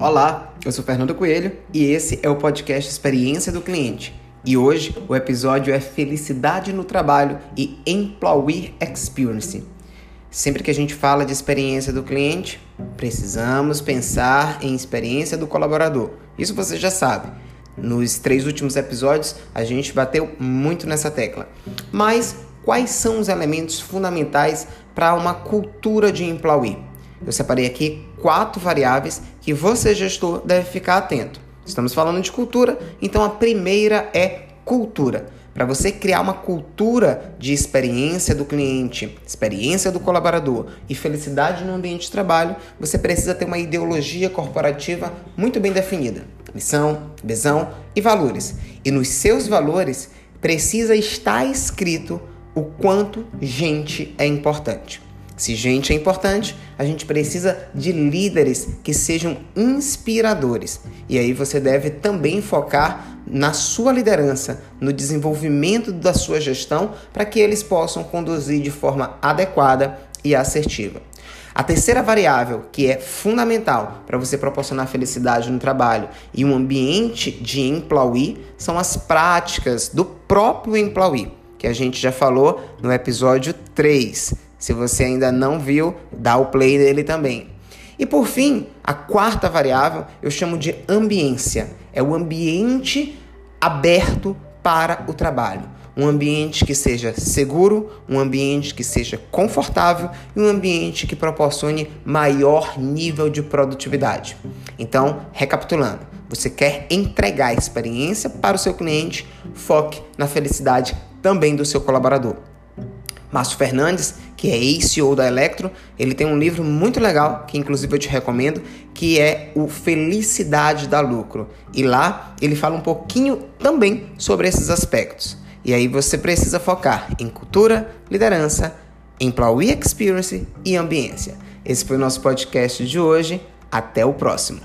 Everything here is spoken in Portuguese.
Olá, eu sou Fernando Coelho e esse é o podcast Experiência do Cliente. E hoje o episódio é Felicidade no Trabalho e Employee Experience. Sempre que a gente fala de experiência do cliente, precisamos pensar em experiência do colaborador. Isso você já sabe. Nos três últimos episódios a gente bateu muito nessa tecla. Mas quais são os elementos fundamentais para uma cultura de employee? Eu separei aqui quatro variáveis que você, gestor, deve ficar atento. Estamos falando de cultura, então a primeira é cultura. Para você criar uma cultura de experiência do cliente, experiência do colaborador e felicidade no ambiente de trabalho, você precisa ter uma ideologia corporativa muito bem definida: missão, visão e valores. E nos seus valores precisa estar escrito o quanto gente é importante. Se gente é importante, a gente precisa de líderes que sejam inspiradores. E aí você deve também focar na sua liderança, no desenvolvimento da sua gestão, para que eles possam conduzir de forma adequada e assertiva. A terceira variável, que é fundamental para você proporcionar felicidade no trabalho e um ambiente de employee, são as práticas do próprio employee, que a gente já falou no episódio 3. Se você ainda não viu, dá o play dele também. E por fim, a quarta variável eu chamo de ambiência. É o ambiente aberto para o trabalho. Um ambiente que seja seguro, um ambiente que seja confortável e um ambiente que proporcione maior nível de produtividade. Então, recapitulando, você quer entregar a experiência para o seu cliente, foque na felicidade também do seu colaborador. Márcio Fernandes, que é ex-CEO da Electro, ele tem um livro muito legal, que inclusive eu te recomendo, que é o Felicidade da Lucro. E lá ele fala um pouquinho também sobre esses aspectos. E aí você precisa focar em cultura, liderança, employee experience e ambiência. Esse foi o nosso podcast de hoje. Até o próximo.